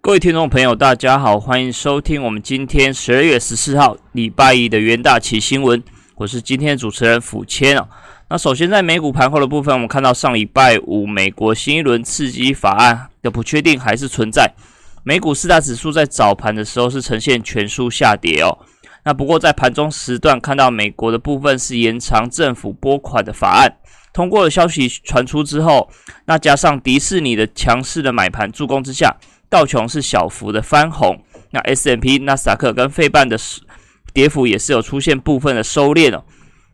各位听众朋友，大家好，欢迎收听我们今天十二月十四号礼拜一的元大旗新闻。我是今天的主持人府谦哦。那首先在美股盘后的部分，我们看到上礼拜五美国新一轮刺激法案的不确定还是存在。美股四大指数在早盘的时候是呈现全数下跌哦。那不过在盘中时段看到美国的部分是延长政府拨款的法案通过的消息传出之后，那加上迪士尼的强势的买盘助攻之下。道琼是小幅的翻红，那 S M P、纳斯达克跟费半的跌幅也是有出现部分的收敛哦。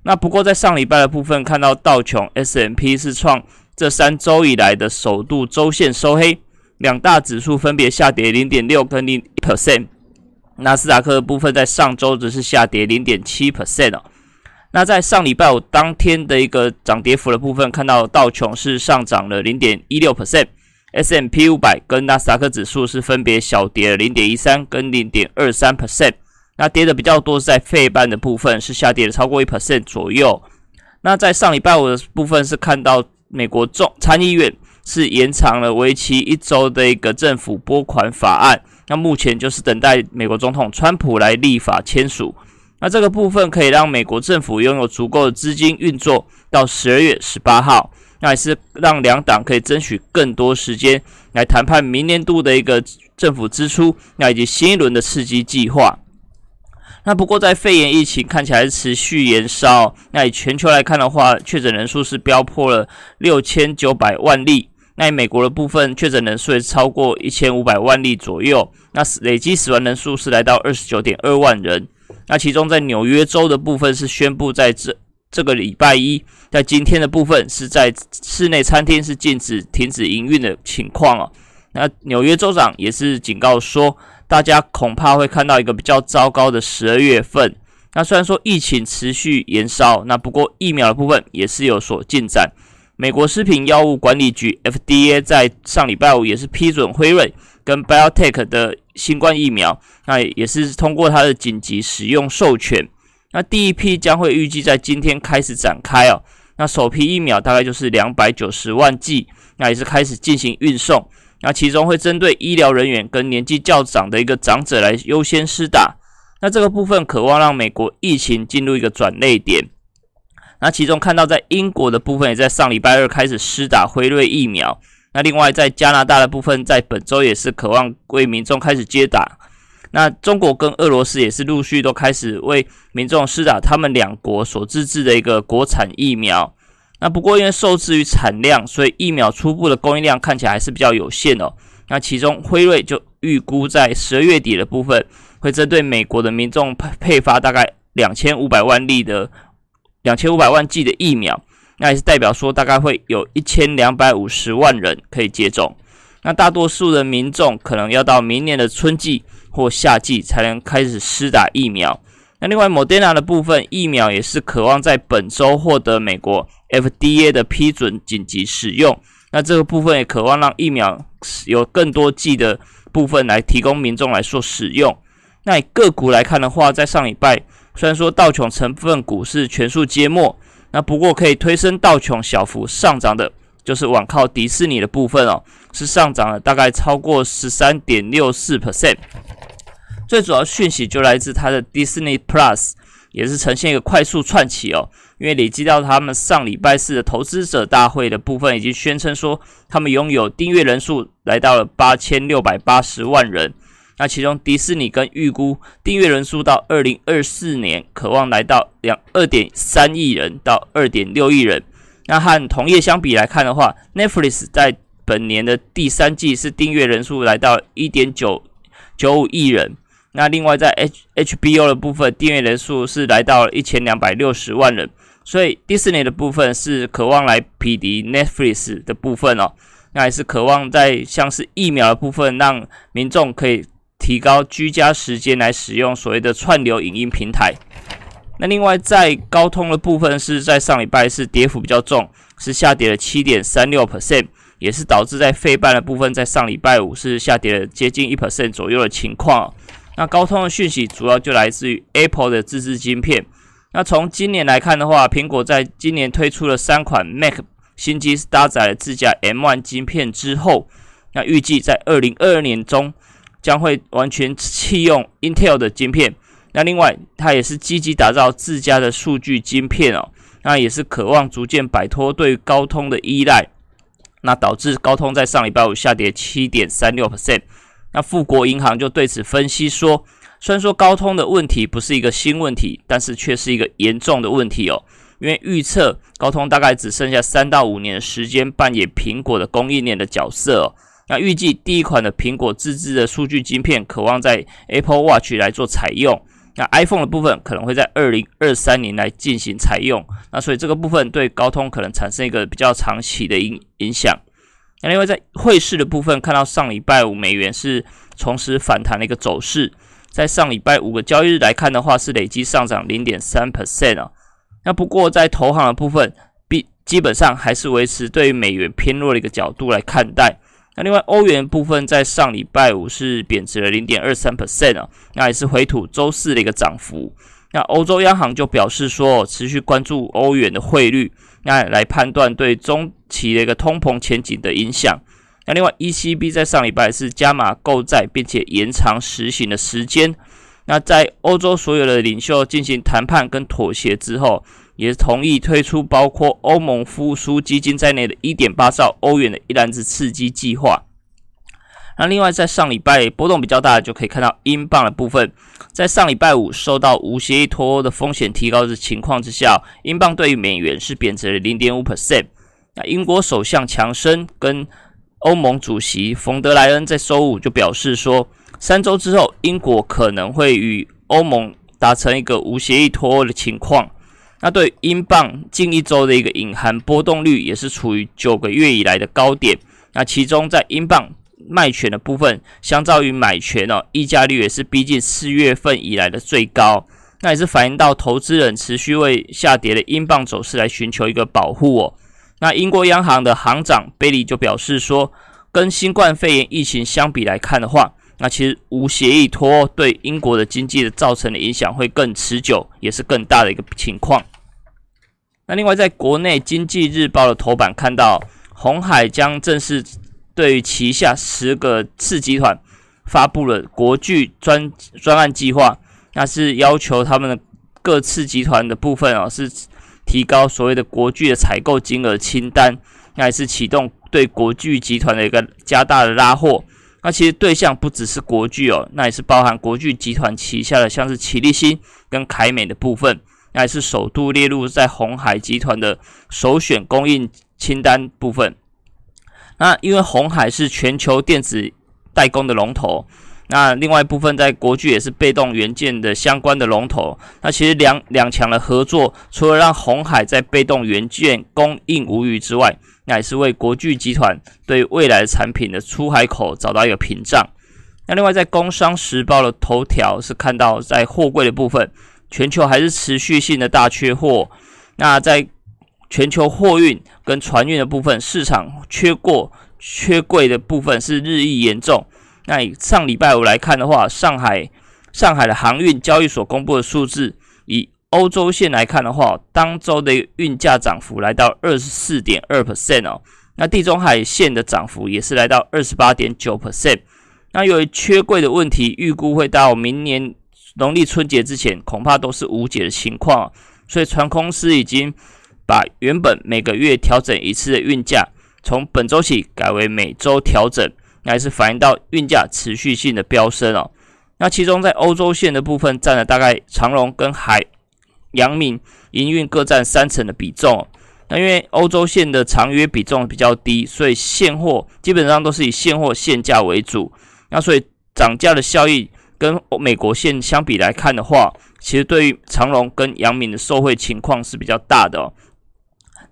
那不过在上礼拜的部分，看到道琼 S M P 是创这三周以来的首度周线收黑，两大指数分别下跌零点六跟零 percent。纳斯达克的部分在上周只是下跌零点七 percent 哦。那在上礼拜五当天的一个涨跌幅的部分，看到道琼是上涨了零点一六 percent。S M P 五百跟纳斯达克指数是分别小跌了零点一三跟零点二三 percent，那跌的比较多是在费半的部分是下跌了超过一 percent 左右。那在上礼拜五的部分是看到美国众参议院是延长了为期一周的一个政府拨款法案，那目前就是等待美国总统川普来立法签署。那这个部分可以让美国政府拥有足够的资金运作到十二月十八号。那也是让两党可以争取更多时间来谈判明年度的一个政府支出，那以及新一轮的刺激计划。那不过在肺炎疫情看起来持续延烧，那以全球来看的话，确诊人数是飙破了六千九百万例。那美国的部分确诊人数也超过一千五百万例左右，那累计死亡人数是来到二十九点二万人。那其中在纽约州的部分是宣布在这。这个礼拜一，在今天的部分是在室内餐厅是禁止停止营运的情况哦。那纽约州长也是警告说，大家恐怕会看到一个比较糟糕的十二月份。那虽然说疫情持续延烧，那不过疫苗的部分也是有所进展。美国食品药物管理局 FDA 在上礼拜五也是批准辉瑞跟 BioTech 的新冠疫苗，那也是通过它的紧急使用授权。那第一批将会预计在今天开始展开哦。那首批疫苗大概就是两百九十万剂，那也是开始进行运送。那其中会针对医疗人员跟年纪较长的一个长者来优先施打。那这个部分渴望让美国疫情进入一个转捩点。那其中看到在英国的部分也在上礼拜二开始施打辉瑞疫苗。那另外在加拿大的部分在本周也是渴望为民众开始接打。那中国跟俄罗斯也是陆续都开始为民众施打他们两国所自制的一个国产疫苗。那不过因为受制于产量，所以疫苗初步的供应量看起来还是比较有限哦。那其中辉瑞就预估在十二月底的部分，会针对美国的民众配配发大概两千五百万例的两千五百万剂的疫苗。那也是代表说大概会有一千两百五十万人可以接种。那大多数的民众可能要到明年的春季。或夏季才能开始施打疫苗。那另外，Moderna 的部分疫苗也是渴望在本周获得美国 FDA 的批准紧急使用。那这个部分也渴望让疫苗有更多剂的部分来提供民众来做使用。那以个股来看的话，在上礼拜虽然说道琼成分股是全数皆末，那不过可以推升道琼小幅上涨的，就是网靠迪士尼的部分哦，是上涨了大概超过十三点六四 percent。最主要讯息就来自它的 Disney Plus，也是呈现一个快速窜起哦。因为累积到他们上礼拜四的投资者大会的部分，已经宣称说他们拥有订阅人数来到了八千六百八十万人。那其中迪士尼跟预估订阅人数到二零二四年，渴望来到两二点三亿人到二点六亿人。那和同业相比来看的话，Netflix 在本年的第三季是订阅人数来到一点九九五亿人。那另外在 H HBO 的部分订阅人数是来到一千两百六十万人，所以迪士尼的部分是渴望来匹敌 Netflix 的部分哦。那还是渴望在像是疫苗的部分，让民众可以提高居家时间来使用所谓的串流影音平台。那另外在高通的部分是在上礼拜是跌幅比较重，是下跌了七点三六 percent，也是导致在费半的部分在上礼拜五是下跌了接近一 percent 左右的情况。那高通的讯息主要就来自于 Apple 的自制晶片。那从今年来看的话，苹果在今年推出了三款 Mac 新机，搭载了自家 M1 晶片之后，那预计在二零二二年中将会完全弃用 Intel 的晶片。那另外，它也是积极打造自家的数据晶片哦。那也是渴望逐渐摆脱对高通的依赖。那导致高通在上礼拜五下跌七点三六 percent。那富国银行就对此分析说，虽然说高通的问题不是一个新问题，但是却是一个严重的问题哦。因为预测高通大概只剩下三到五年时间扮演苹果的供应链的角色哦。那预计第一款的苹果自制的数据晶片，渴望在 Apple Watch 来做采用。那 iPhone 的部分可能会在二零二三年来进行采用。那所以这个部分对高通可能产生一个比较长期的影影响。那另外在汇市的部分，看到上礼拜五美元是重拾反弹的一个走势，在上礼拜五个交易日来看的话，是累计上涨零点三 percent 啊。那不过在投行的部分，比基本上还是维持对于美元偏弱的一个角度来看待。那另外欧元部分在上礼拜五是贬值了零点二三 percent 啊，那也是回吐周四的一个涨幅。那欧洲央行就表示说，持续关注欧元的汇率，那来判断对中期的一个通膨前景的影响。那另外 ECB 在上礼拜是加码购债，并且延长实行的时间。那在欧洲所有的领袖进行谈判跟妥协之后，也同意推出包括欧盟复苏基金在内的1.8兆欧元的一篮子刺激计划。那另外在上礼拜波动比较大的，就可以看到英镑的部分，在上礼拜五受到无协议脱欧的风险提高的情况之下，英镑对于美元是贬值了0.5%。那英国首相强生跟欧盟主席冯德莱恩在周五就表示说。三周之后，英国可能会与欧盟达成一个无协议脱欧的情况。那对英镑近一周的一个隐含波动率也是处于九个月以来的高点。那其中在英镑卖权的部分，相较于买权哦，溢价率也是逼近四月份以来的最高。那也是反映到投资人持续为下跌的英镑走势来寻求一个保护哦。那英国央行的行长贝利就表示说，跟新冠肺炎疫情相比来看的话，那其实无协议脱对英国的经济的造成的影响会更持久，也是更大的一个情况。那另外，在国内经济日报的头版看到，红海将正式对于旗下十个次集团发布了国巨专专案计划，那是要求他们的各次集团的部分哦，是提高所谓的国巨的采购金额清单，那也是启动对国巨集团的一个加大的拉货。那其实对象不只是国巨哦，那也是包含国巨集团旗下的像是奇力新跟凯美的部分，那也是首度列入在红海集团的首选供应清单部分。那因为红海是全球电子代工的龙头。那另外一部分在国巨也是被动元件的相关的龙头。那其实两两强的合作，除了让红海在被动元件供应无虞之外，那也是为国巨集团对未来产品的出海口找到一个屏障。那另外在工商时报的头条是看到在货柜的部分，全球还是持续性的大缺货。那在全球货运跟船运的部分，市场缺过缺柜的部分是日益严重。那以上礼拜五来看的话，上海上海的航运交易所公布的数字，以欧洲线来看的话，当周的运价涨幅来到二十四点二 percent 哦。那地中海线的涨幅也是来到二十八点九 percent。那由于缺柜的问题，预估会到明年农历春节之前，恐怕都是无解的情况。所以船公司已经把原本每个月调整一次的运价，从本周起改为每周调整。还是反映到运价持续性的飙升哦。那其中在欧洲线的部分占了大概长荣跟海阳明营运各占三成的比重。那因为欧洲线的长约比重比较低，所以现货基本上都是以现货现价为主。那所以涨价的效益跟美国线相比来看的话，其实对于长荣跟阳明的受惠情况是比较大的哦。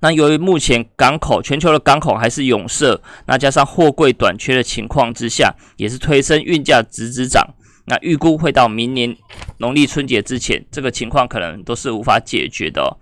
那由于目前港口全球的港口还是涌塞，那加上货柜短缺的情况之下，也是推升运价直直涨。那预估会到明年农历春节之前，这个情况可能都是无法解决的。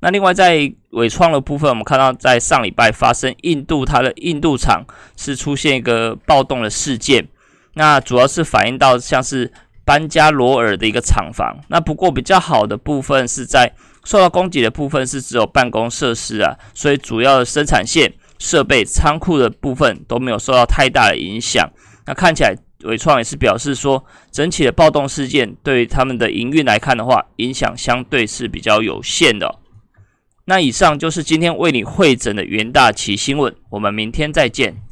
那另外在尾创的部分，我们看到在上礼拜发生印度它的印度厂是出现一个暴动的事件，那主要是反映到像是班加罗尔的一个厂房。那不过比较好的部分是在。受到攻击的部分是只有办公设施啊，所以主要的生产线设备、仓库的部分都没有受到太大的影响。那看起来伟创也是表示说，整体的暴动事件对于他们的营运来看的话，影响相对是比较有限的。那以上就是今天为你会诊的元大旗新闻，我们明天再见。